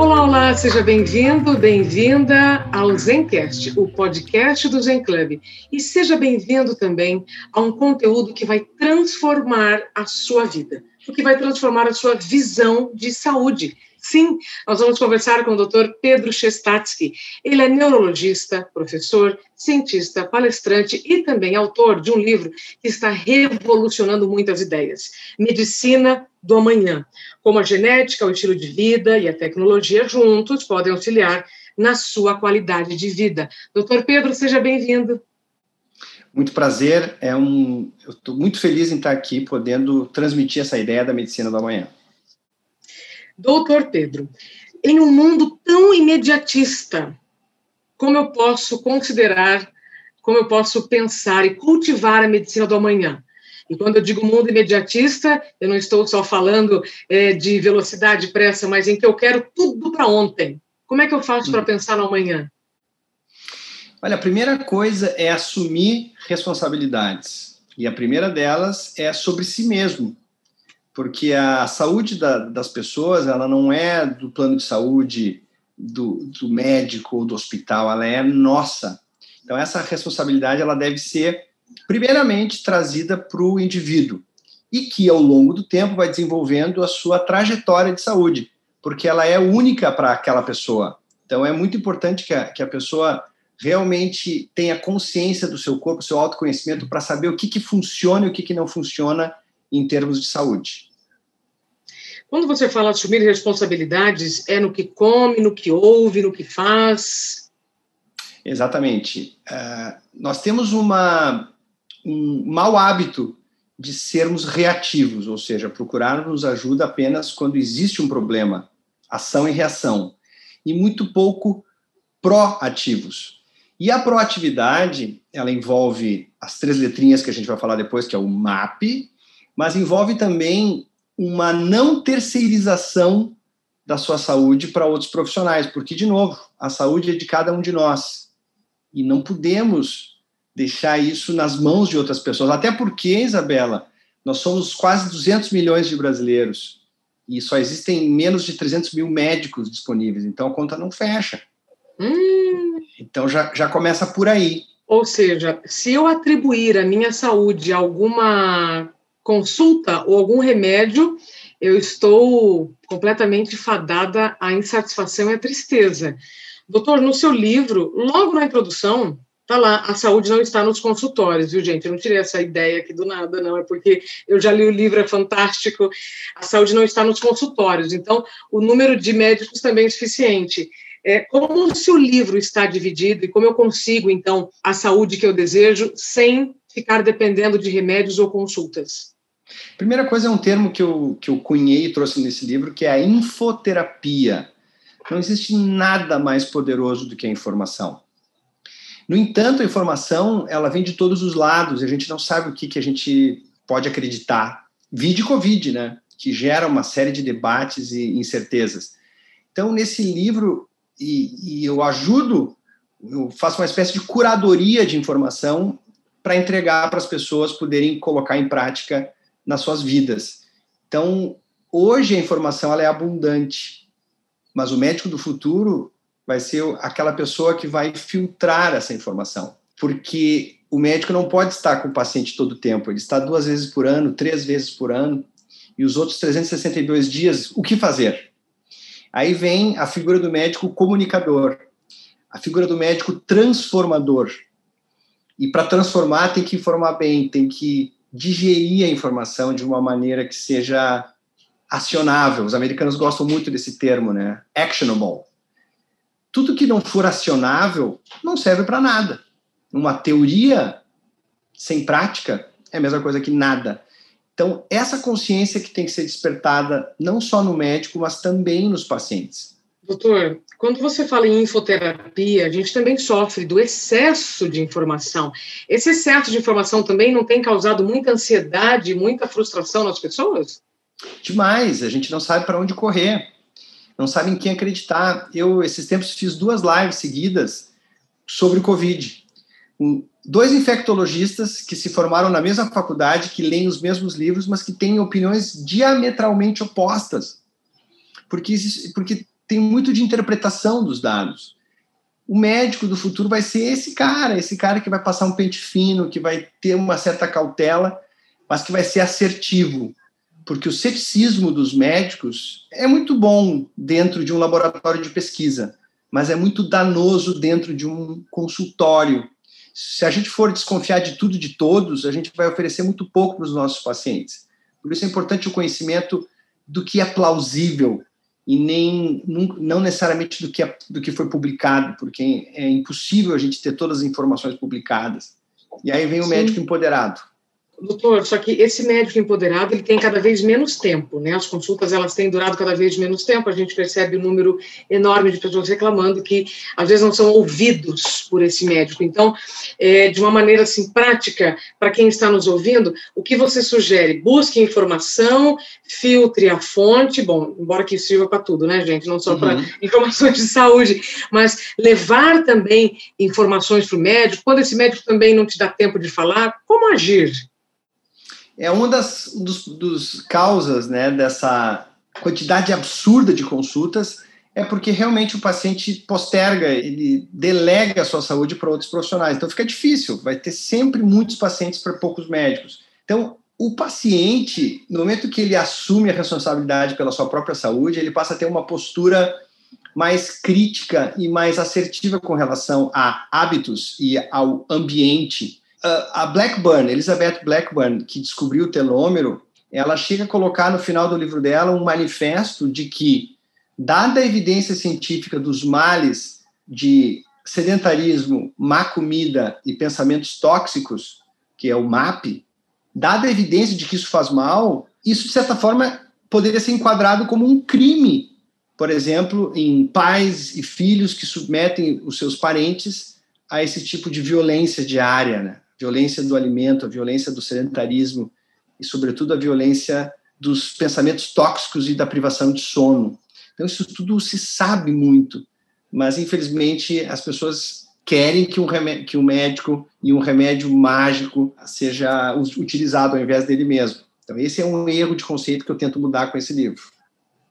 Olá, olá, seja bem-vindo, bem-vinda ao Zencast, o podcast do Zen Club. E seja bem-vindo também a um conteúdo que vai transformar a sua vida, que vai transformar a sua visão de saúde Sim, nós vamos conversar com o Dr. Pedro Chestatsky. Ele é neurologista, professor, cientista, palestrante e também autor de um livro que está revolucionando muitas ideias. Medicina do Amanhã. Como a genética, o estilo de vida e a tecnologia juntos podem auxiliar na sua qualidade de vida. Doutor Pedro, seja bem-vindo. Muito prazer, é um, eu estou muito feliz em estar aqui podendo transmitir essa ideia da medicina do amanhã. Doutor Pedro, em um mundo tão imediatista, como eu posso considerar, como eu posso pensar e cultivar a medicina do amanhã? E quando eu digo mundo imediatista, eu não estou só falando é, de velocidade, pressa, mas em que eu quero tudo para ontem. Como é que eu faço para hum. pensar no amanhã? Olha, a primeira coisa é assumir responsabilidades. E a primeira delas é sobre si mesmo porque a saúde da, das pessoas ela não é do plano de saúde do, do médico ou do hospital, ela é nossa. Então essa responsabilidade ela deve ser primeiramente trazida para o indivíduo e que ao longo do tempo vai desenvolvendo a sua trajetória de saúde, porque ela é única para aquela pessoa. Então é muito importante que a, que a pessoa realmente tenha consciência do seu corpo, seu autoconhecimento para saber o que, que funciona e o que, que não funciona em termos de saúde. Quando você fala assumir responsabilidades, é no que come, no que ouve, no que faz? Exatamente. Uh, nós temos uma, um mau hábito de sermos reativos, ou seja, procurarmos ajuda apenas quando existe um problema, ação e reação, e muito pouco proativos. E a proatividade, ela envolve as três letrinhas que a gente vai falar depois, que é o MAP, mas envolve também uma não terceirização da sua saúde para outros profissionais, porque, de novo, a saúde é de cada um de nós. E não podemos deixar isso nas mãos de outras pessoas. Até porque, Isabela, nós somos quase 200 milhões de brasileiros e só existem menos de 300 mil médicos disponíveis, então a conta não fecha. Hum. Então já, já começa por aí. Ou seja, se eu atribuir a minha saúde a alguma consulta ou algum remédio, eu estou completamente fadada à insatisfação e à tristeza. Doutor, no seu livro, logo na introdução, tá lá, a saúde não está nos consultórios, viu, gente? Eu não tirei essa ideia aqui do nada, não, é porque eu já li o livro, é fantástico. A saúde não está nos consultórios, então o número de médicos também é suficiente. É, como se o livro está dividido e como eu consigo, então, a saúde que eu desejo sem ficar dependendo de remédios ou consultas? Primeira coisa é um termo que eu, que eu cunhei e trouxe nesse livro, que é a infoterapia. Não existe nada mais poderoso do que a informação. No entanto, a informação ela vem de todos os lados a gente não sabe o que, que a gente pode acreditar. Vide Covid, né? Que gera uma série de debates e incertezas. Então, nesse livro, e, e eu ajudo, eu faço uma espécie de curadoria de informação para entregar para as pessoas poderem colocar em prática nas suas vidas. Então, hoje a informação ela é abundante, mas o médico do futuro vai ser aquela pessoa que vai filtrar essa informação, porque o médico não pode estar com o paciente todo o tempo, ele está duas vezes por ano, três vezes por ano, e os outros 362 dias, o que fazer? Aí vem a figura do médico comunicador, a figura do médico transformador, e para transformar, tem que informar bem, tem que digerir a informação de uma maneira que seja acionável. Os americanos gostam muito desse termo, né? Actionable. Tudo que não for acionável não serve para nada. Uma teoria sem prática é a mesma coisa que nada. Então, essa consciência que tem que ser despertada não só no médico, mas também nos pacientes. Doutor, quando você fala em infoterapia, a gente também sofre do excesso de informação. Esse excesso de informação também não tem causado muita ansiedade, muita frustração nas pessoas? Demais, a gente não sabe para onde correr, não sabe em quem acreditar. Eu, esses tempos, fiz duas lives seguidas sobre o Covid. Dois infectologistas que se formaram na mesma faculdade, que leem os mesmos livros, mas que têm opiniões diametralmente opostas. Porque, porque tem muito de interpretação dos dados. O médico do futuro vai ser esse cara, esse cara que vai passar um pente fino, que vai ter uma certa cautela, mas que vai ser assertivo. Porque o ceticismo dos médicos é muito bom dentro de um laboratório de pesquisa, mas é muito danoso dentro de um consultório. Se a gente for desconfiar de tudo e de todos, a gente vai oferecer muito pouco para os nossos pacientes. Por isso é importante o conhecimento do que é plausível, e nem não necessariamente do que, é, do que foi publicado, porque é impossível a gente ter todas as informações publicadas. E aí vem o Sim. médico empoderado. Doutor, só que esse médico empoderado ele tem cada vez menos tempo, né? As consultas elas têm durado cada vez menos tempo. A gente percebe um número enorme de pessoas reclamando que às vezes não são ouvidos por esse médico. Então, é, de uma maneira assim prática, para quem está nos ouvindo, o que você sugere? Busque informação, filtre a fonte. Bom, embora que isso sirva para tudo, né, gente? Não só uhum. para informações de saúde, mas levar também informações para o médico. Quando esse médico também não te dá tempo de falar, como agir? É uma das dos, dos causas né, dessa quantidade absurda de consultas é porque realmente o paciente posterga, ele delega a sua saúde para outros profissionais. Então fica difícil, vai ter sempre muitos pacientes para poucos médicos. Então, o paciente, no momento que ele assume a responsabilidade pela sua própria saúde, ele passa a ter uma postura mais crítica e mais assertiva com relação a hábitos e ao ambiente a Blackburn, Elizabeth Blackburn, que descobriu o telômero, ela chega a colocar no final do livro dela um manifesto de que, dada a evidência científica dos males de sedentarismo, má comida e pensamentos tóxicos, que é o MAP, dada a evidência de que isso faz mal, isso, de certa forma, poderia ser enquadrado como um crime, por exemplo, em pais e filhos que submetem os seus parentes a esse tipo de violência diária, né? Violência do alimento, a violência do sedentarismo e, sobretudo, a violência dos pensamentos tóxicos e da privação de sono. Então, isso tudo se sabe muito, mas, infelizmente, as pessoas querem que um, remédio, que um médico e um remédio mágico seja utilizado ao invés dele mesmo. Então, esse é um erro de conceito que eu tento mudar com esse livro.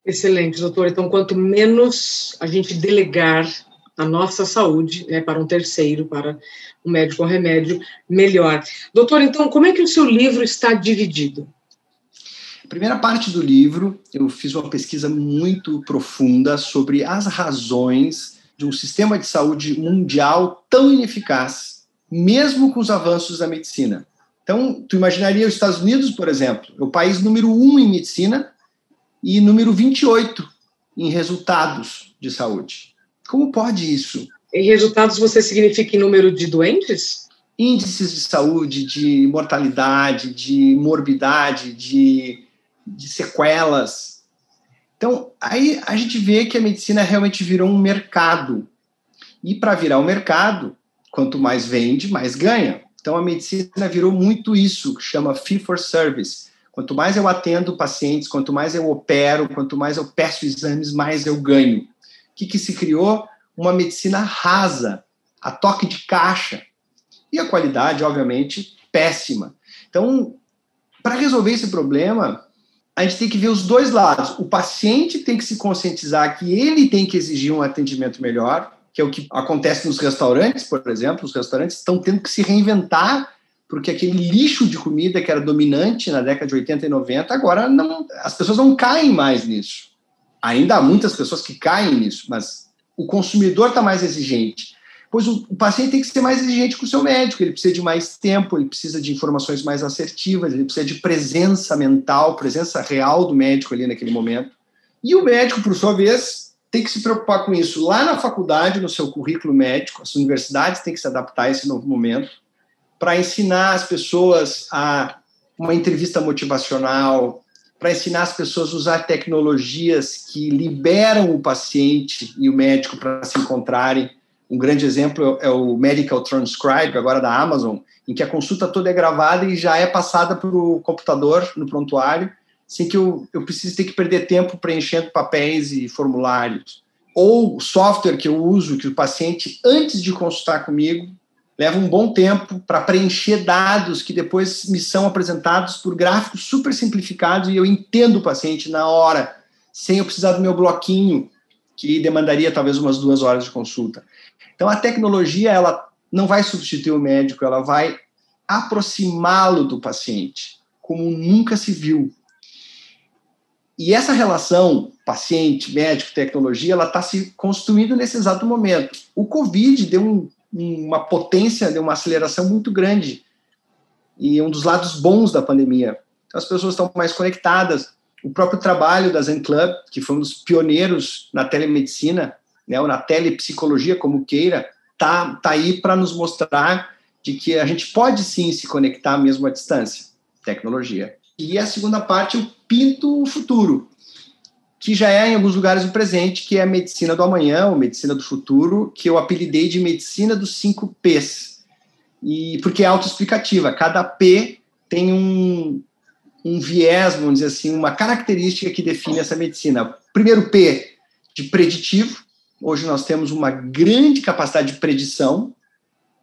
Excelente, doutor. Então, quanto menos a gente delegar a nossa saúde né, para um terceiro, para um médico ou remédio, melhor. Doutor, então, como é que o seu livro está dividido? Primeira parte do livro, eu fiz uma pesquisa muito profunda sobre as razões de um sistema de saúde mundial tão ineficaz, mesmo com os avanços da medicina. Então, tu imaginaria os Estados Unidos, por exemplo, é o país número um em medicina e número 28 em resultados de saúde. Como pode isso? Em resultados, você significa em número de doentes? Índices de saúde, de mortalidade, de morbidade, de, de sequelas. Então, aí a gente vê que a medicina realmente virou um mercado. E para virar um mercado, quanto mais vende, mais ganha. Então, a medicina virou muito isso, que chama fee for service. Quanto mais eu atendo pacientes, quanto mais eu opero, quanto mais eu peço exames, mais eu ganho que, que se criou? Uma medicina rasa, a toque de caixa. E a qualidade, obviamente, péssima. Então, para resolver esse problema, a gente tem que ver os dois lados. O paciente tem que se conscientizar que ele tem que exigir um atendimento melhor, que é o que acontece nos restaurantes, por exemplo. Os restaurantes estão tendo que se reinventar, porque aquele lixo de comida que era dominante na década de 80 e 90, agora não, as pessoas não caem mais nisso. Ainda há muitas pessoas que caem nisso, mas o consumidor está mais exigente. Pois o, o, paciente tem que ser mais exigente com o seu médico, ele precisa de mais tempo, ele precisa de informações mais assertivas, ele precisa de presença mental, presença real do médico ali naquele momento. E o médico, por sua vez, tem que se preocupar com isso lá na faculdade, no seu currículo médico, as universidades têm que se adaptar a esse novo momento, para ensinar as pessoas a uma entrevista motivacional, para ensinar as pessoas a usar tecnologias que liberam o paciente e o médico para se encontrarem. Um grande exemplo é o Medical Transcribe, agora da Amazon, em que a consulta toda é gravada e já é passada para o computador no prontuário, sem que eu, eu precise ter que perder tempo preenchendo papéis e formulários. Ou software que eu uso, que o paciente, antes de consultar comigo, leva um bom tempo para preencher dados que depois me são apresentados por gráficos super simplificados e eu entendo o paciente na hora, sem eu precisar do meu bloquinho, que demandaria talvez umas duas horas de consulta. Então, a tecnologia, ela não vai substituir o médico, ela vai aproximá-lo do paciente, como nunca se viu. E essa relação paciente, médico, tecnologia, ela está se construindo nesse exato momento. O Covid deu um uma potência, de uma aceleração muito grande. E um dos lados bons da pandemia. Então, as pessoas estão mais conectadas. O próprio trabalho da Zen Club, que foi um dos pioneiros na telemedicina, né, ou na telepsicologia, como queira, tá, tá aí para nos mostrar de que a gente pode sim se conectar mesmo à distância. Tecnologia. E a segunda parte, eu pinto o futuro que já é em alguns lugares o presente, que é a medicina do amanhã, ou medicina do futuro, que eu apelidei de medicina dos cinco P's. E porque é autoexplicativa, cada P tem um, um viés, vamos dizer assim, uma característica que define essa medicina. Primeiro P de preditivo. Hoje nós temos uma grande capacidade de predição,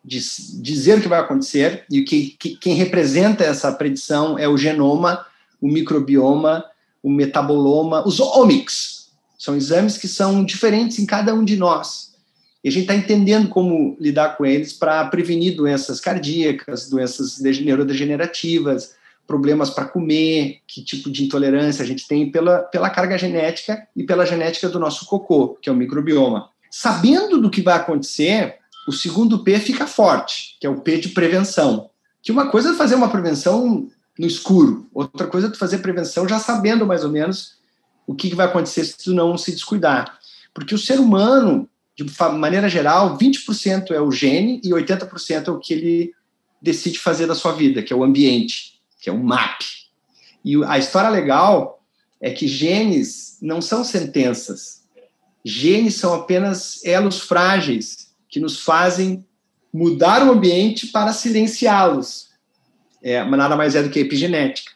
de dizer o que vai acontecer, e que, que quem representa essa predição é o genoma, o microbioma, o metaboloma, os omics. São exames que são diferentes em cada um de nós. E a gente está entendendo como lidar com eles para prevenir doenças cardíacas, doenças neurodegenerativas, problemas para comer, que tipo de intolerância a gente tem pela, pela carga genética e pela genética do nosso cocô, que é o microbioma. Sabendo do que vai acontecer, o segundo P fica forte, que é o P de prevenção. Que uma coisa é fazer uma prevenção no escuro. Outra coisa é tu fazer prevenção já sabendo mais ou menos o que vai acontecer se tu não se descuidar. Porque o ser humano, de maneira geral, 20% é o gene e 80% é o que ele decide fazer da sua vida, que é o ambiente, que é o MAP. E a história legal é que genes não são sentenças. Genes são apenas elos frágeis que nos fazem mudar o ambiente para silenciá-los é, nada mais é do que epigenética.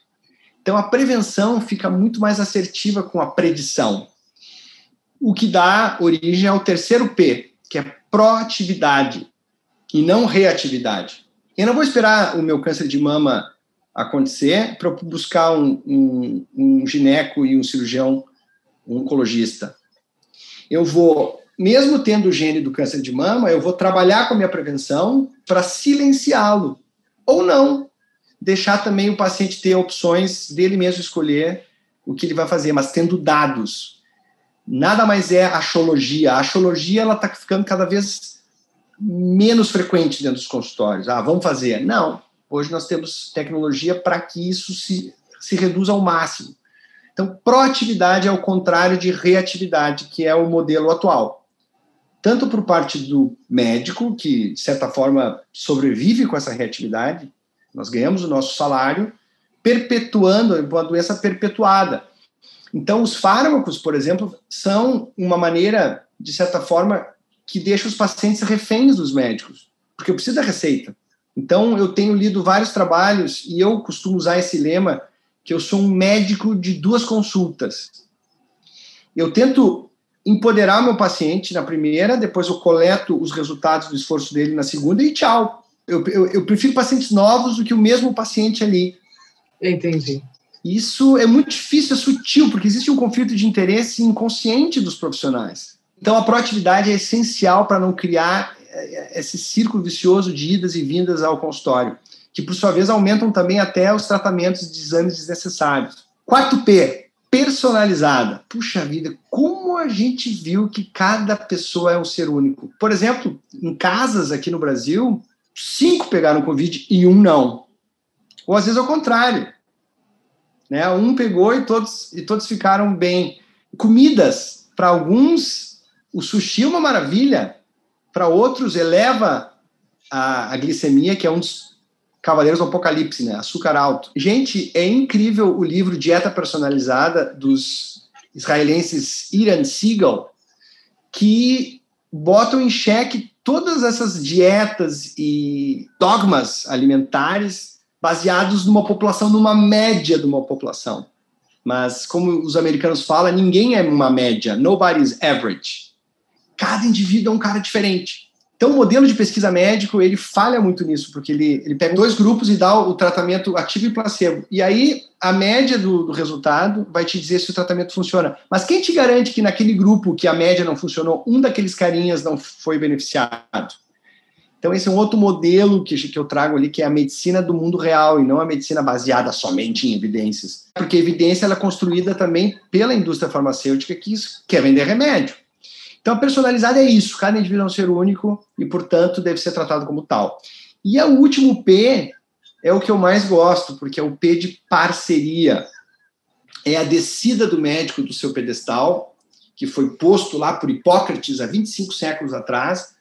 Então, a prevenção fica muito mais assertiva com a predição, o que dá origem ao terceiro P, que é proatividade e não reatividade. Eu não vou esperar o meu câncer de mama acontecer para buscar um, um, um gineco e um cirurgião, um oncologista. Eu vou, mesmo tendo o gene do câncer de mama, eu vou trabalhar com a minha prevenção para silenciá-lo. Ou não, deixar também o paciente ter opções dele mesmo escolher o que ele vai fazer, mas tendo dados. Nada mais é axologia. A axologia ela está ficando cada vez menos frequente dentro dos consultórios. Ah, vamos fazer. Não. Hoje nós temos tecnologia para que isso se, se reduza ao máximo. Então, proatividade é o contrário de reatividade, que é o modelo atual. Tanto por parte do médico, que de certa forma sobrevive com essa reatividade, nós ganhamos o nosso salário perpetuando uma doença perpetuada. Então, os fármacos, por exemplo, são uma maneira, de certa forma, que deixa os pacientes reféns dos médicos, porque eu preciso da receita. Então, eu tenho lido vários trabalhos e eu costumo usar esse lema que eu sou um médico de duas consultas. Eu tento empoderar meu paciente na primeira, depois eu coleto os resultados do esforço dele na segunda e tchau eu, eu, eu prefiro pacientes novos do que o mesmo paciente ali. Entendi. Isso é muito difícil, é sutil, porque existe um conflito de interesse inconsciente dos profissionais. Então, a proatividade é essencial para não criar eh, esse círculo vicioso de idas e vindas ao consultório, que, por sua vez, aumentam também até os tratamentos de exames desnecessários. Quarto P, personalizada. Puxa vida, como a gente viu que cada pessoa é um ser único. Por exemplo, em casas aqui no Brasil, cinco pegaram Covid e um não. Ou às vezes ao contrário. Né? Um pegou e todos, e todos ficaram bem. Comidas, para alguns, o sushi é uma maravilha, para outros, eleva a, a, glicemia, que é um dos Cavaleiros do Apocalipse, né? Açúcar alto. Gente, é incrível o livro Dieta Personalizada dos israelenses Iran Siegel, que botam em xeque todas essas dietas e dogmas alimentares baseados numa população, numa média de uma população. Mas, como os americanos falam, ninguém é uma média, nobody's average. Cada indivíduo é um cara diferente. Então, o modelo de pesquisa médico, ele falha muito nisso, porque ele, ele pega dois grupos e dá o, tratamento ativo e placebo. E aí, a média do, do, resultado vai te dizer se o tratamento funciona. Mas quem te garante que naquele grupo que a média não funcionou, um daqueles carinhas não foi beneficiado? Então, esse é um outro modelo que, que eu trago ali, que é a medicina do mundo real e não a medicina baseada somente em evidências. Porque a evidência ela é construída também pela indústria farmacêutica que quer vender remédio. Então, a personalizada é isso, cada indivíduo é um ser único e, portanto, deve ser tratado como tal. E o último P é o que eu mais gosto, porque é o P de parceria. É a descida do médico do seu pedestal, que foi posto lá por Hipócrates há 25 séculos atrás,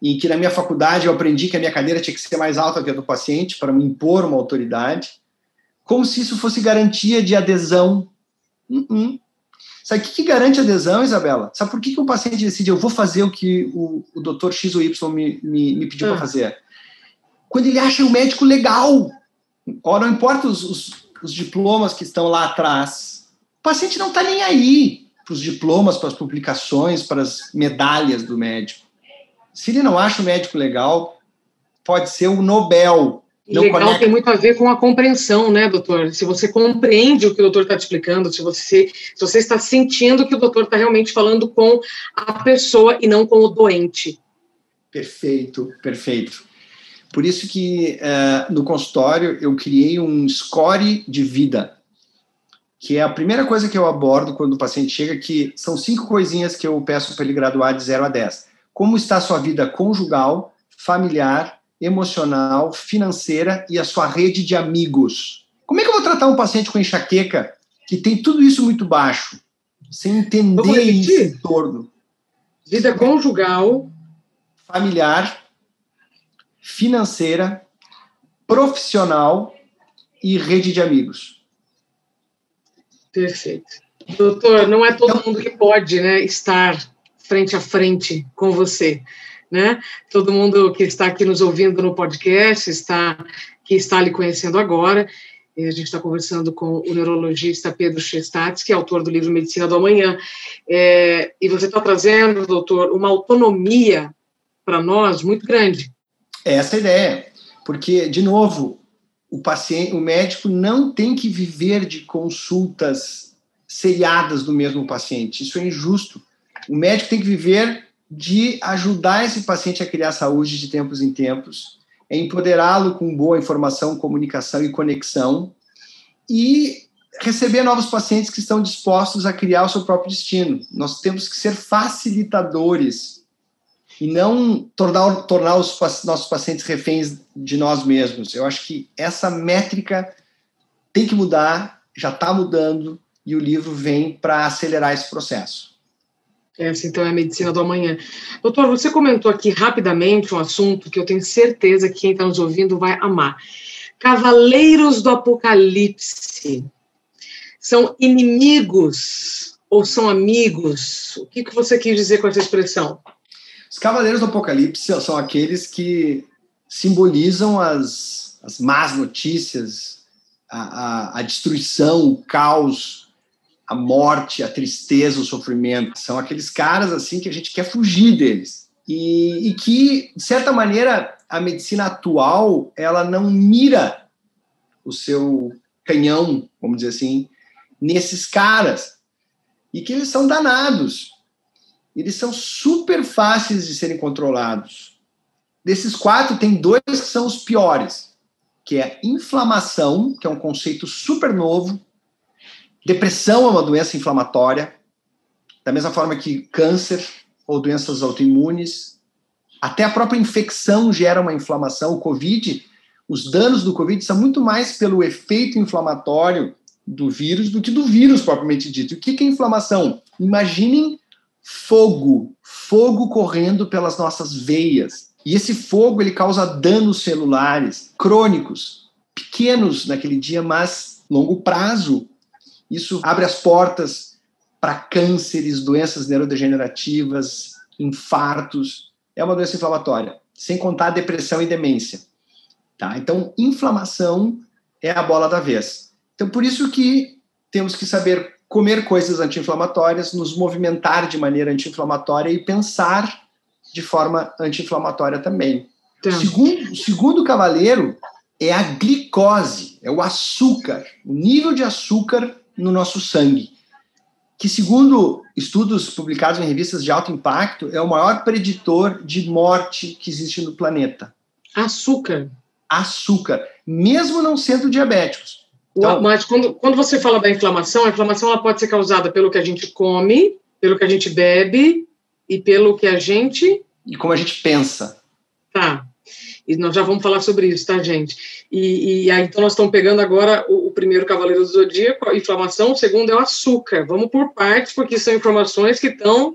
em que na minha faculdade eu aprendi que a minha cadeira tinha que ser mais alta que a do paciente para me impor uma autoridade, como se isso fosse garantia de adesão. Uh -uh. Sabe o que, que, garante adesão, Isabela? Sabe por que, que o paciente decide eu vou fazer o que o, o doutor X ou Y me, me, me pediu para ah. fazer? Quando ele acha um médico legal. Ora, não importa os, os, os diplomas que estão lá atrás, o paciente não está nem aí para os diplomas, para as publicações, para as medalhas do médico. Se ele não acha o médico legal, pode ser o Nobel. Não legal conecta. tem muito a ver com a compreensão, né, doutor? Se você compreende o que o doutor está te explicando, se você, se você está sentindo que o doutor está realmente falando com a pessoa e não com o doente. Perfeito, perfeito. Por isso que uh, no consultório eu criei um score de vida, que é a primeira coisa que eu abordo quando o paciente chega, que são cinco coisinhas que eu peço para ele graduar de 0 a 10 como está a sua vida conjugal, familiar, emocional, financeira e a sua rede de amigos. Como é que eu vou tratar um paciente com enxaqueca que tem tudo isso muito baixo, sem entender esse entorno? Vida conjugal, familiar, financeira, profissional e rede de amigos. Perfeito. Doutor, não é todo então, mundo que pode né, estar frente a frente com você, né? Todo mundo que está aqui nos ouvindo no podcast está que está lhe conhecendo agora. E a gente está conversando com o neurologista Pedro Chestats, que é autor do livro Medicina do Amanhã. É, e você está trazendo, doutor, uma autonomia para nós muito grande. Essa é a ideia, porque de novo o paciente, o médico não tem que viver de consultas seriadas do mesmo paciente. Isso é injusto. O médico tem que viver de ajudar esse paciente a criar saúde de tempos em tempos, é empoderá-lo com boa informação, comunicação e conexão e receber novos pacientes que estão dispostos a criar o seu próprio destino. Nós temos que ser facilitadores e não tornar, tornar os nossos pacientes reféns de nós mesmos. Eu acho que essa métrica tem que mudar, já está mudando, e o livro vem para acelerar esse processo. Essa, então, é a medicina do amanhã. Doutor, você comentou aqui rapidamente um assunto que eu tenho certeza que quem está nos ouvindo vai amar. Cavaleiros do Apocalipse são inimigos ou são amigos? O que, que você quis dizer com essa expressão? Os Cavaleiros do Apocalipse são aqueles que simbolizam as, as más notícias, a, a, a destruição, o caos, a morte, a tristeza, o sofrimento. São aqueles caras assim que a gente quer fugir deles. E, e, que, de certa maneira, a medicina atual ela não mira o seu canhão, vamos dizer assim, nesses caras. E que eles são danados. Eles são super fáceis de serem controlados. Desses quatro, tem dois que são os piores, que é inflamação, que é um conceito super novo, Depressão é uma doença inflamatória, da mesma forma que câncer ou doenças autoimunes. Até a própria infecção gera uma inflamação. O Covid, os danos do Covid são muito mais pelo efeito inflamatório do vírus do que do vírus propriamente dito. O que é inflamação? Imaginem fogo, fogo correndo pelas nossas veias. E esse fogo ele causa danos celulares crônicos, pequenos naquele dia, mas longo prazo. Isso abre as portas para cânceres, doenças neurodegenerativas, infartos. É uma doença inflamatória, sem contar depressão e demência. Tá? Então, inflamação é a bola da vez. Então, por isso que temos que saber comer coisas anti-inflamatórias, nos movimentar de maneira anti-inflamatória e pensar de forma anti-inflamatória também. Então. Segundo, segundo cavaleiro é a glicose, é o açúcar, o nível de açúcar no nosso sangue, que segundo estudos publicados em revistas de alto impacto é o maior preditor de morte que existe no planeta. Açúcar. Açúcar, mesmo não sendo diabéticos. Então, Mas quando, quando você fala da inflamação, a inflamação ela pode ser causada pelo que a gente come, pelo que a gente bebe e pelo que a gente. E como a gente pensa. Tá. E nós já vamos falar sobre isso, tá, gente? E, e aí, então, nós estamos pegando agora o, o, primeiro cavaleiro do zodíaco, a inflamação, o segundo é o açúcar. Vamos por partes, porque são informações que estão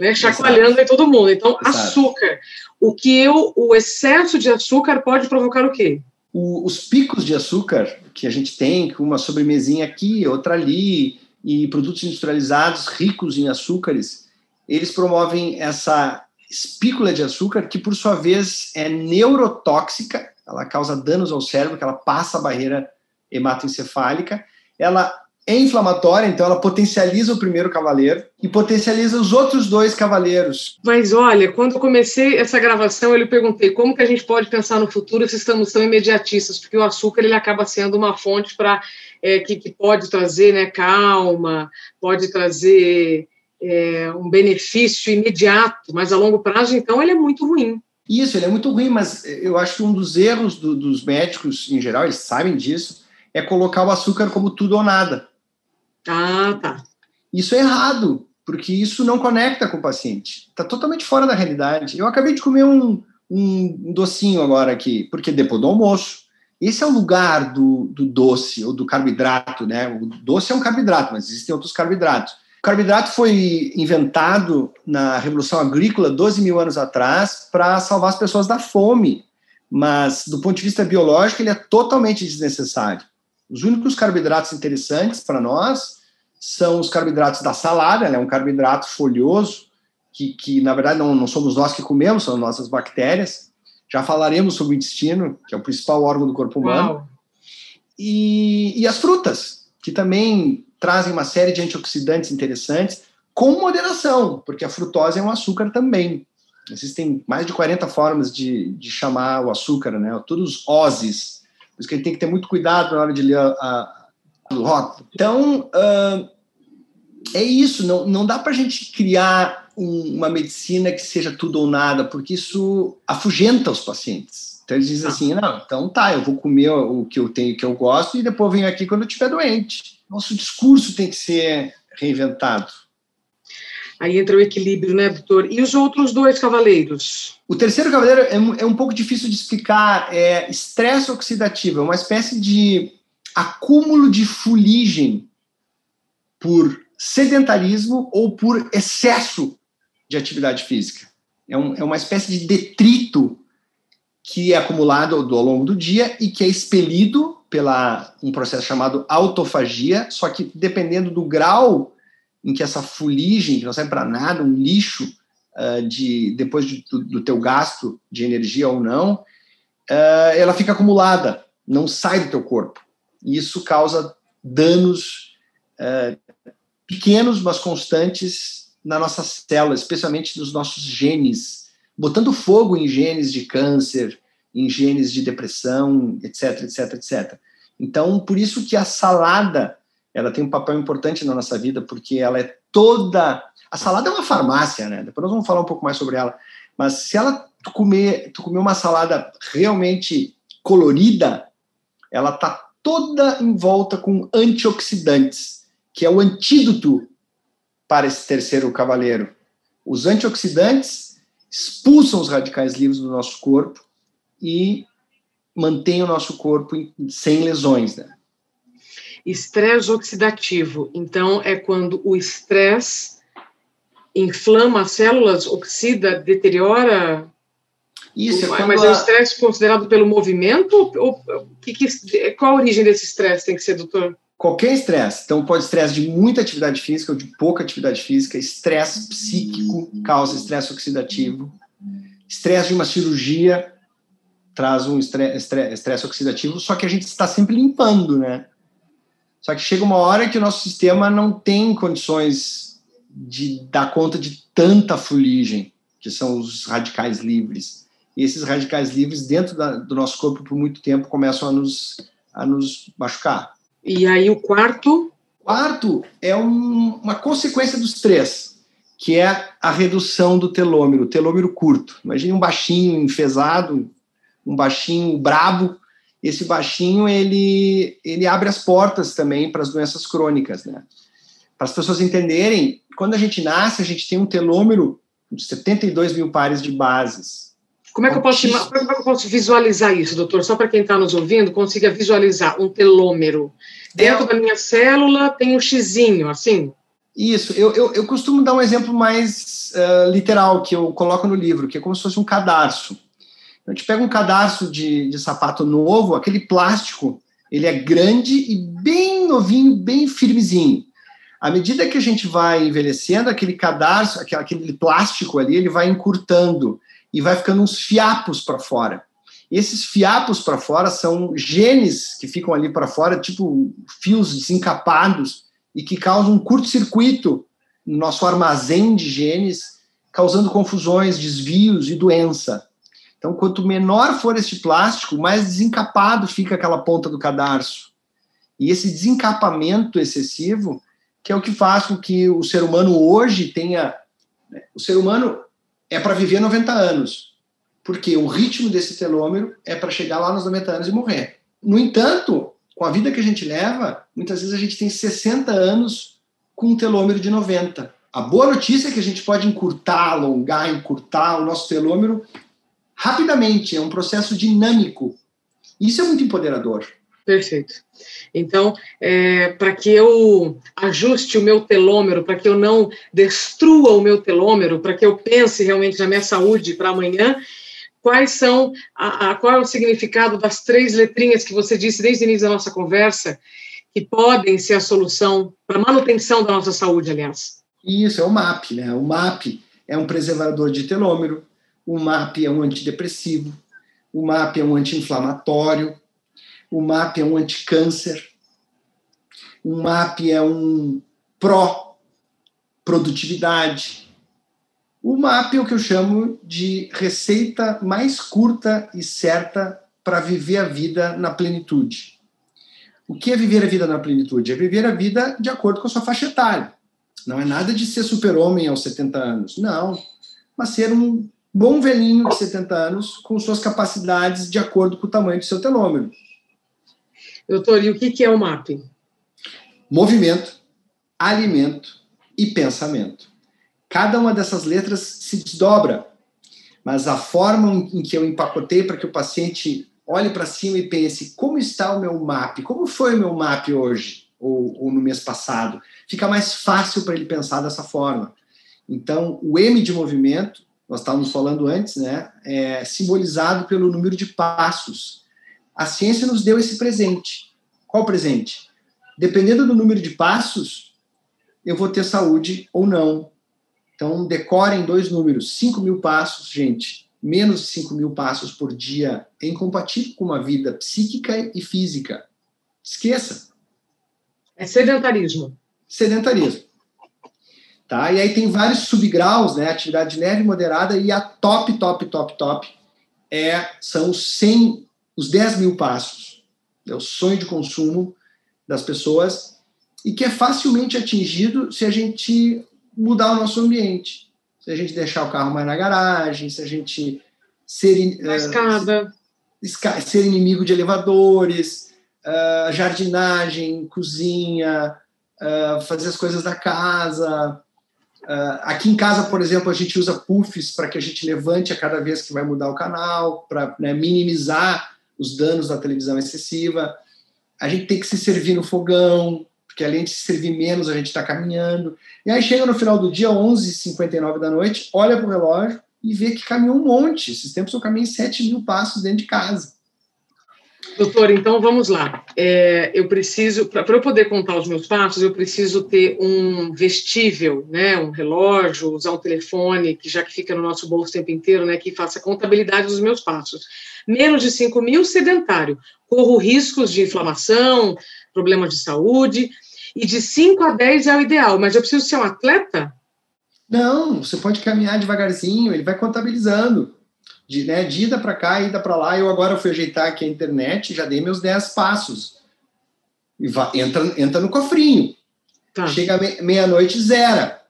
né, chacoalhando Exato. em todo mundo. Então, Exato. açúcar. O que eu, o excesso de açúcar pode provocar o quê? O, os picos de açúcar que a gente tem, uma sobremesinha aqui, outra ali, e produtos industrializados ricos em açúcares, eles promovem essa espícula de açúcar que, por sua vez, é neurotóxica, ela causa danos ao cérebro, que ela passa a barreira hematoencefálica, ela é inflamatória, então ela potencializa o primeiro cavaleiro e potencializa os outros dois cavaleiros. Mas olha, quando comecei essa gravação, eu lhe perguntei como que a gente pode pensar no futuro se estamos tão imediatistas, porque o açúcar ele acaba sendo uma fonte para é, que, que, pode trazer né, calma, pode trazer é, um benefício imediato, mas a longo prazo, então, ele é muito ruim. Isso, ele é muito ruim, mas eu acho que um dos erros do, dos médicos em geral, eles sabem disso, é colocar o açúcar como tudo ou nada. Ah, tá. Isso é errado, porque isso não conecta com o paciente. Está totalmente fora da realidade. Eu acabei de comer um, um docinho agora aqui, porque depois do almoço. Esse é o lugar do, do doce ou do carboidrato, né? O doce é um carboidrato, mas existem outros carboidratos. O carboidrato foi inventado na Revolução Agrícola 12 mil anos atrás para salvar as pessoas da fome, mas do ponto de vista biológico ele é totalmente desnecessário. Os únicos carboidratos interessantes para nós são os carboidratos da salada, é um carboidrato folhoso, que, que na verdade não, não somos nós que comemos, são nossas bactérias. Já falaremos sobre o intestino, que é o principal órgão do corpo humano. E, e as frutas, que também trazem uma série de antioxidantes interessantes, com moderação, porque a frutose é um açúcar também. Existem mais de 40 formas de, de chamar o açúcar, né? Todos os oses, por isso que a gente tem que ter muito cuidado na hora de ler a, a, o rótulo. Então, uh, é isso. Não, não dá para a gente criar um, uma medicina que seja tudo ou nada, porque isso afugenta os pacientes. Então, eles dizem assim, não, então tá, eu vou comer o que eu tenho, que eu gosto, e depois venho aqui quando eu estiver doente. Nosso discurso tem que ser reinventado. Aí entra o equilíbrio, né, doutor? E os outros dois cavaleiros? O terceiro cavaleiro é, é um pouco difícil de explicar. É estresse oxidativo, é uma espécie de acúmulo de fuligem por sedentarismo ou por excesso de atividade física. É, um, é uma espécie de detrito que é acumulado ao, longo do dia e que é expelido pela um processo chamado autofagia, só que dependendo do grau em que essa fuligem, que não serve para nada, um lixo, uh, de depois de, do, do, teu gasto de energia ou não, uh, ela fica acumulada, não sai do teu corpo. E isso causa danos uh, pequenos, mas constantes na nossa célula, especialmente nos nossos genes, botando fogo em genes de câncer, em genes de depressão, etc, etc, etc. Então, por isso que a salada ela tem um papel importante na nossa vida, porque ela é toda. A salada é uma farmácia, né? Depois nós vamos falar um pouco mais sobre ela. Mas se ela tu comer, tu comer uma salada realmente colorida, ela tá toda em volta com antioxidantes, que é o antídoto para esse terceiro cavaleiro. Os antioxidantes expulsam os radicais livres do nosso corpo e mantêm o nosso corpo sem lesões, né? Estresse oxidativo. Então, é quando o estresse inflama as células, oxida, deteriora Isso, é Mas é o estresse considerado pelo movimento? Ou, que, que, qual a origem desse estresse tem que ser, doutor? Qualquer estresse. Então, pode estresse de muita atividade física ou de pouca atividade física. Estresse psíquico causa estresse oxidativo. Estresse de uma cirurgia traz um estresse oxidativo, só que a gente está sempre limpando, né? Só que chega uma hora que o nosso sistema não tem condições de dar conta de tanta fuligem, que são os radicais livres. E esses radicais livres, dentro da, do nosso corpo, por muito tempo, começam a nos, a nos machucar. E aí o quarto? Quarto é um, uma consequência dos três, que é a redução do telômero, telômero curto. Imagine um baixinho enfesado, um baixinho brabo, esse baixinho ele, ele abre as portas também para as doenças crônicas, né? Para as pessoas entenderem, quando a gente nasce, a gente tem um telômero de 72 mil pares de bases. Como é que, eu posso, como é que eu posso visualizar isso, doutor? Só para quem está nos ouvindo, consiga visualizar um telômero. Dentro é, da minha célula tem um xizinho, assim? Isso, eu, eu, eu costumo dar um exemplo mais uh, literal que eu coloco no livro, que é como se fosse um cadarço. A gente pega um cadarço de, de sapato novo, aquele plástico, ele é grande e bem novinho, bem firmezinho. À medida que a gente vai envelhecendo, aquele cadarço, aquele plástico ali, ele vai encurtando e vai ficando uns fiapos para fora. E esses fiapos para fora são genes que ficam ali para fora, tipo fios desencapados, e que causam um curto-circuito no nosso armazém de genes, causando confusões, desvios e doença. Então, quanto menor for este plástico, mais desencapado fica aquela ponta do cadarço. E esse desencapamento excessivo, que é o que faz com que o ser humano hoje tenha. Né, o ser humano é para viver 90 anos, porque o ritmo desse telômero é para chegar lá nos 90 anos e morrer. No entanto, com a vida que a gente leva, muitas vezes a gente tem 60 anos com um telômero de 90. A boa notícia é que a gente pode encurtar, alongar, encurtar o nosso telômero rapidamente, é um processo dinâmico. Isso é muito empoderador. Perfeito. Então, é, para que eu ajuste o meu telômero, para que eu não destrua o meu telômero, para que eu pense realmente na minha saúde para amanhã, quais são a, a, qual é o significado das três letrinhas que você disse desde o início da nossa conversa, que podem ser a solução para a manutenção da nossa saúde, aliás? Isso, é o MAP, né? O MAP é um preservador de telômero, o MAP é um antidepressivo, o MAP é um anti-inflamatório, o MAP é um anticâncer, o MAP é um pró-produtividade. O MAP é o que eu chamo de receita mais curta e certa para viver a vida na plenitude. O que é viver a vida na plenitude? É viver a vida de acordo com a sua faixa etária. Não é nada de ser super-homem aos 70 anos, não. Mas ser um bom velhinho de 70 anos com suas capacidades de acordo com o tamanho do seu telômero. Doutor, e o que é o MAP? Movimento, alimento e pensamento. Cada uma dessas letras se desdobra, mas a forma em que eu empacotei para que o paciente olhe para cima e pense como está o meu MAP, como foi o meu MAP hoje ou, ou no mês passado, fica mais fácil para ele pensar dessa forma. Então, o M de movimento nós estávamos falando antes, né, é simbolizado pelo número de passos. A ciência nos deu esse presente. Qual presente? Dependendo do número de passos, eu vou ter saúde ou não. Então, decorem dois números. 5 mil passos, gente, menos de 5 mil passos por dia é incompatível com uma vida psíquica e física. Esqueça. É sedentarismo. Sedentarismo. Tá? E aí tem vários subgraus, né? Atividade leve, moderada e a top, top, top, top é, são os 100, os 10 mil passos. É o sonho de consumo das pessoas e que é facilmente atingido se a gente mudar o nosso ambiente. Se a gente deixar o carro mais na garagem, se a gente ser, na uh, escada. ser inimigo de elevadores, uh, jardinagem, cozinha, uh, fazer as coisas da casa, Uh, aqui em casa, por exemplo, a gente usa puffs para que a gente levante a cada vez que vai mudar o canal, para né, minimizar os danos da televisão excessiva. A gente tem que se servir no fogão, porque além de se servir menos, a gente está caminhando. E aí chega no final do dia, 11h59 da noite, olha para o relógio, e ver que caminhou um monte. Esses tempos eu caminhei 7 mil passos dentro de casa. Doutor, então vamos lá. É, eu preciso, para eu poder contar os meus passos, eu preciso ter um vestível, né, um relógio, usar um telefone, que já que fica no nosso bolso o tempo inteiro, né, que faça contabilidade dos meus passos. Menos de 5 mil, sedentário. Corro riscos de inflamação, problemas de saúde, e de 5 a 10 é o ideal, mas eu preciso ser um atleta? Não, você pode caminhar devagarzinho, ele vai contabilizando de, né, de ida para cá, ida para lá. Eu agora fui ajeitar aqui a internet, já dei meus 10 passos. E vai, entra, entra no cofrinho. Tá. Chega meia-noite, zera.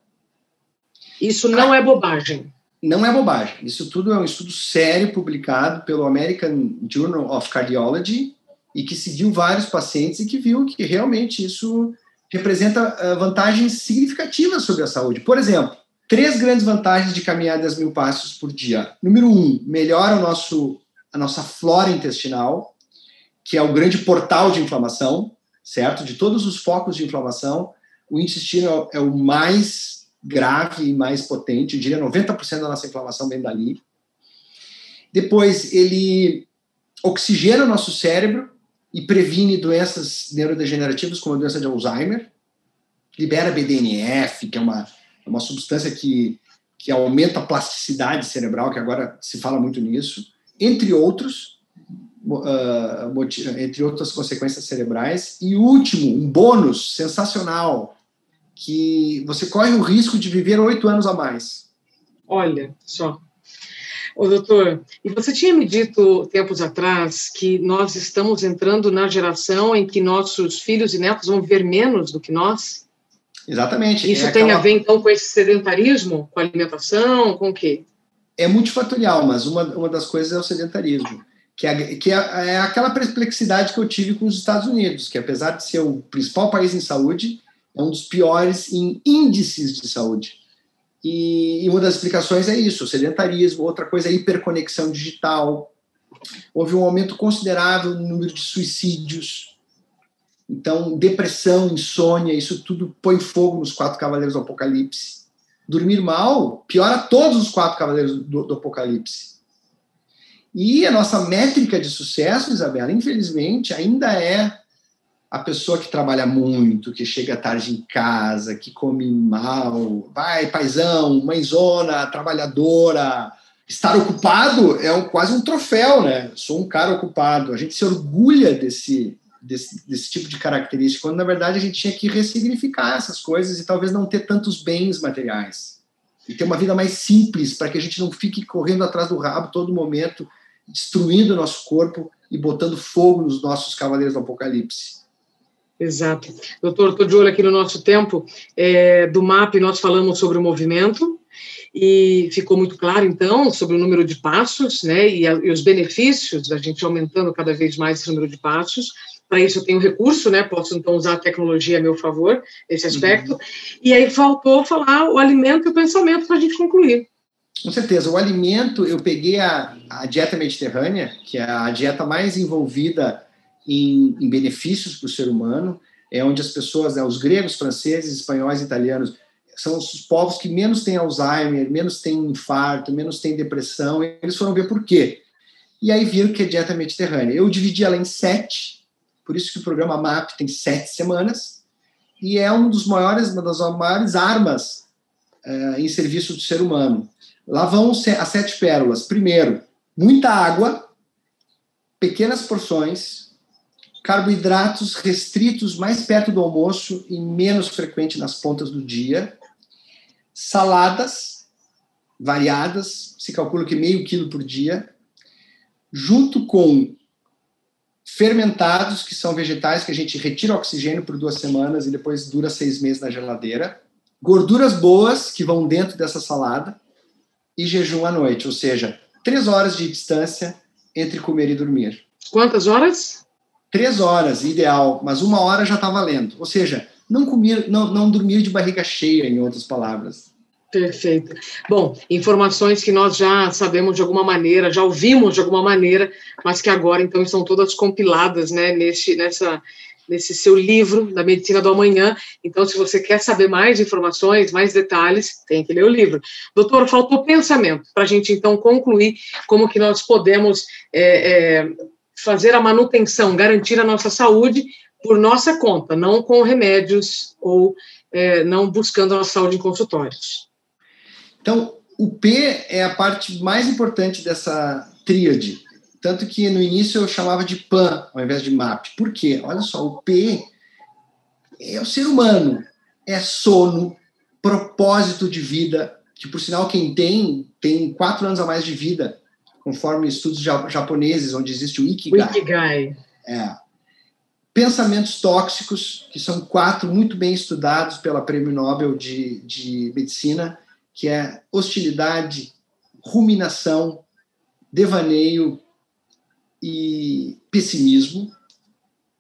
Isso não é bobagem. Não é bobagem. Isso tudo é um estudo sério publicado pelo American Journal of Cardiology e que seguiu vários pacientes e que viu que realmente isso representa uh, vantagens significativas sobre a saúde. Por exemplo, Três grandes vantagens de caminhar 10 mil passos por dia. Número um, melhora o nosso, a nossa flora intestinal, que é o grande portal de inflamação, certo? De todos os focos de inflamação, o intestino é o mais grave e mais potente, eu diria 90% da nossa inflamação vem dali. Depois, ele oxigena o nosso cérebro e previne doenças neurodegenerativas como a doença de Alzheimer, libera BDNF, que é uma uma substância que, que aumenta a plasticidade cerebral, que agora se fala muito nisso, entre outros, uh, entre outras consequências cerebrais. E último, um bônus sensacional, que você corre o risco de viver oito anos a mais. Olha só. Ô, doutor, e você tinha me dito tempos atrás que nós estamos entrando na geração em que nossos filhos e netos vão ver menos do que nós? Exatamente. Isso é tem aquela... a ver, então, com esse sedentarismo, com a alimentação, com o quê? É multifatorial, mas uma, uma das coisas é o sedentarismo, que, é, que é, é aquela perplexidade que eu tive com os Estados Unidos, que apesar de ser o principal país em saúde, é um dos piores em índices de saúde. E, e uma das explicações é isso, o sedentarismo, outra coisa é a hiperconexão digital. Houve um aumento considerável no número de suicídios, então, depressão, insônia, isso tudo põe fogo nos quatro cavaleiros do Apocalipse. Dormir mal piora todos os quatro cavaleiros do, do Apocalipse. E a nossa métrica de sucesso, Isabela, infelizmente, ainda é a pessoa que trabalha muito, que chega tarde em casa, que come mal, vai, paizão, mãezona, trabalhadora. Estar ocupado é um, quase um troféu, né? Sou um cara ocupado. A gente se orgulha desse, desse, desse tipo de característica, quando na verdade a gente tinha que ressignificar essas coisas e talvez não ter tantos bens materiais. E ter uma vida mais simples, para que a gente não fique correndo atrás do rabo todo momento, destruindo o nosso corpo e botando fogo nos nossos cavaleiros do apocalipse. Exato. Doutor, estou de olho aqui no nosso tempo. É, do MAP, nós falamos sobre o movimento, e ficou muito claro, então, sobre o número de passos, né, e, a, e os benefícios da gente aumentando cada vez mais esse número de passos. Para isso eu tenho recurso, né? Posso então usar a tecnologia a meu favor, esse aspecto. Uhum. E aí faltou falar o alimento e o pensamento para a gente concluir. Com certeza. O alimento, eu peguei a, a dieta mediterrânea, que é a dieta mais envolvida em, em benefícios para o ser humano, é onde as pessoas, né, os gregos, franceses, espanhóis, italianos, são os povos que menos têm Alzheimer, menos têm infarto, menos têm depressão. Eles foram ver por quê. E aí viram que é dieta mediterrânea. Eu dividi ela em sete, por isso que o programa MAP tem sete semanas e é um dos maiores, uma das maiores armas uh, em serviço do ser humano. Lá vão as sete pérolas. Primeiro, muita água, pequenas porções, carboidratos restritos mais perto do almoço e menos frequente nas pontas do dia, saladas variadas, se calcula que meio quilo por dia, junto com fermentados, que são vegetais que a gente retira oxigênio por duas semanas e depois dura seis meses na geladeira. Gorduras boas, que vão dentro dessa salada. E jejum à noite, ou seja, três horas de distância entre comer e dormir. Quantas horas? Três horas, ideal, mas uma hora já está valendo. Ou seja, não comer, não, não dormir de barriga cheia, em outras palavras. Perfeito. Bom, informações que nós já sabemos de alguma maneira, já ouvimos de alguma maneira, mas que agora então estão todas compiladas, né, neste, nessa, nesse seu livro da Medicina do Amanhã. Então, se você quer saber mais informações, mais detalhes, tem que ler o livro. Doutor, faltou pensamento para a gente então concluir como que nós podemos é, é, fazer a manutenção, garantir a nossa saúde por nossa conta, não com remédios ou é, não buscando a saúde em consultórios. Então, o P é a parte mais importante dessa tríade. Tanto que no início eu chamava de PAN ao invés de MAP. Por quê? Olha só, o P é o ser humano, é sono, propósito de vida, que por sinal quem tem, tem quatro anos a mais de vida, conforme estudos japoneses, onde existe o Ikigai. O Ikigai. É. Pensamentos tóxicos, que são quatro muito bem estudados pela Prêmio Nobel de, de Medicina, que é hostilidade, ruminação, devaneio e pessimismo.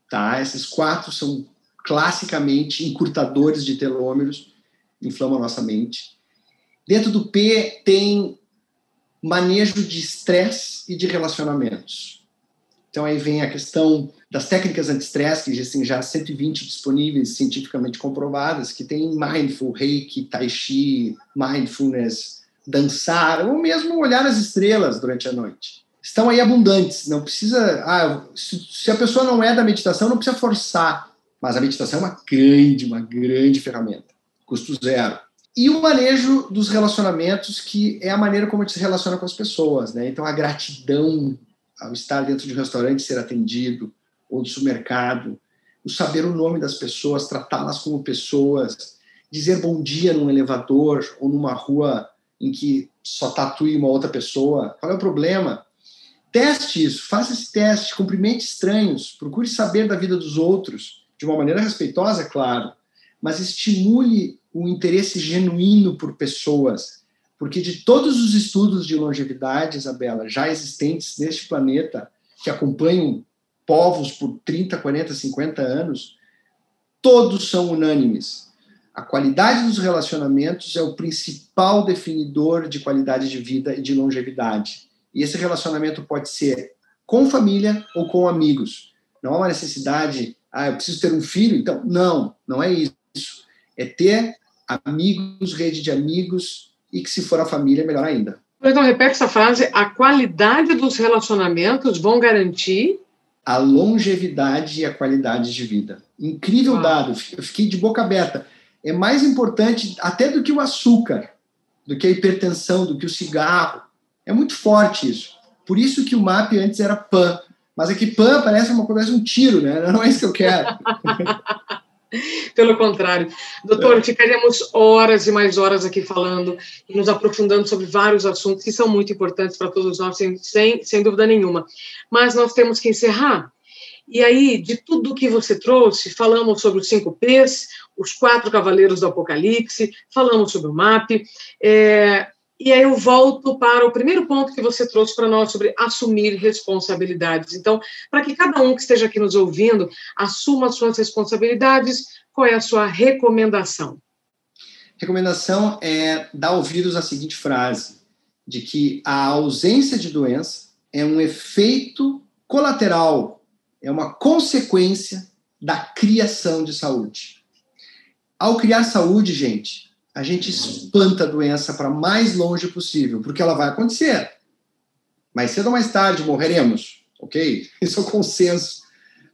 Tá? Esses quatro são classicamente encurtadores de telômeros, inflamam a nossa mente. Dentro do P tem manejo de estresse e de relacionamentos. Então aí vem a questão das técnicas anti-estresse, que existem já 120 disponíveis, cientificamente comprovadas, que tem mindful, reiki, tai chi, mindfulness, dançar, ou mesmo olhar as estrelas durante a noite. Estão aí abundantes, não precisa... Ah, se a pessoa não é da meditação, não precisa forçar, mas a meditação é uma grande, uma grande ferramenta, custo zero. E o manejo dos relacionamentos, que é a maneira como a gente se relaciona com as pessoas, né? Então, a gratidão ao estar dentro de um restaurante, ser atendido, ou do supermercado, o saber o nome das pessoas, tratá-las como pessoas, dizer bom dia num elevador ou numa rua em que só tatue uma outra pessoa. Qual é o problema? Teste isso, faça esse teste, cumprimente estranhos, procure saber da vida dos outros, de uma maneira respeitosa, claro, mas estimule o interesse genuíno por pessoas, porque de todos os estudos de longevidade, Isabela, já existentes neste planeta, que acompanham povos por 30, 40, 50 anos, todos são unânimes. A qualidade dos relacionamentos é o principal definidor de qualidade de vida e de longevidade. E esse relacionamento pode ser com família ou com amigos. Não há uma necessidade, ah, eu preciso ter um filho, então, não, não é isso. É ter amigos, rede de amigos, e que se for a família, melhor ainda. Então, repete essa frase: a qualidade dos relacionamentos vão garantir a longevidade e a qualidade de vida. Incrível ah. dado, eu fiquei de boca aberta. É mais importante até do que o açúcar, do que a hipertensão, do que o cigarro. É muito forte isso. Por isso que o MAP antes era PAN. Mas aqui PAN parece uma coisa, um tiro, né? Não é isso que eu quero. Pelo contrário. Doutor, é. ficaríamos horas e mais horas aqui falando e nos aprofundando sobre vários assuntos que são muito importantes para todos nós, sem, sem, sem dúvida nenhuma. Mas nós temos que encerrar. E aí, de tudo que você trouxe, falamos sobre os cinco P's, os quatro cavaleiros do Apocalipse, falamos sobre o MAP. É, e aí eu volto para o primeiro ponto que você trouxe para nós sobre assumir responsabilidades. Então, para que cada um que esteja aqui nos ouvindo assuma as suas responsabilidades, qual é a sua recomendação? Recomendação é dar ouvidos à seguinte frase, de que a ausência de doença é um efeito colateral, é uma consequência da criação de saúde. Ao criar saúde, gente, a gente espanta a doença para mais longe possível, porque ela vai acontecer. Mais cedo ou mais tarde morreremos, ok? Isso é o consenso.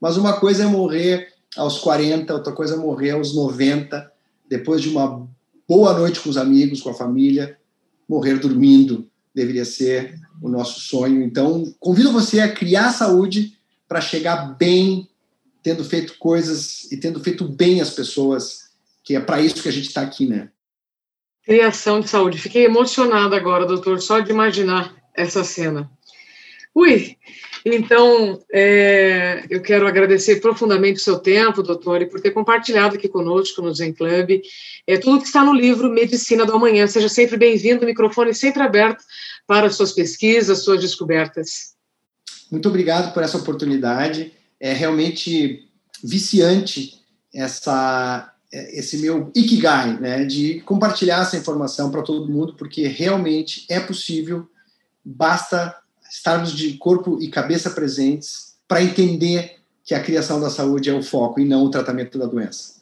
Mas uma coisa é morrer aos 40, outra coisa é morrer aos 90, depois de uma boa noite com os amigos, com a família, morrer dormindo deveria ser o nosso sonho. Então, convido você a criar saúde para chegar bem, tendo feito coisas e tendo feito bem as pessoas, que é para isso que a gente está aqui, né? Criação de saúde. Fiquei emocionada agora, doutor, só de imaginar essa cena. Ui, então, é, eu quero agradecer profundamente o seu tempo, doutor, e por ter compartilhado aqui conosco no Zen Club é, tudo que está no livro Medicina do Amanhã. Seja sempre bem-vindo, o microfone sempre aberto para suas pesquisas, suas descobertas. Muito obrigado por essa oportunidade. É realmente viciante essa esse meu ikigai, né, de compartilhar essa informação para todo mundo, porque realmente é possível, basta estarmos de corpo e cabeça presentes para entender que a criação da saúde é o foco e não o tratamento da doença.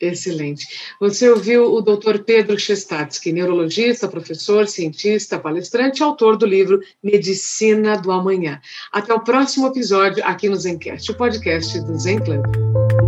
Excelente. Você ouviu o Dr. Pedro Chestatsky, neurologista, professor, cientista, palestrante, autor do livro Medicina do Amanhã. Até o próximo episódio aqui no Zencast, o podcast do Zen Club.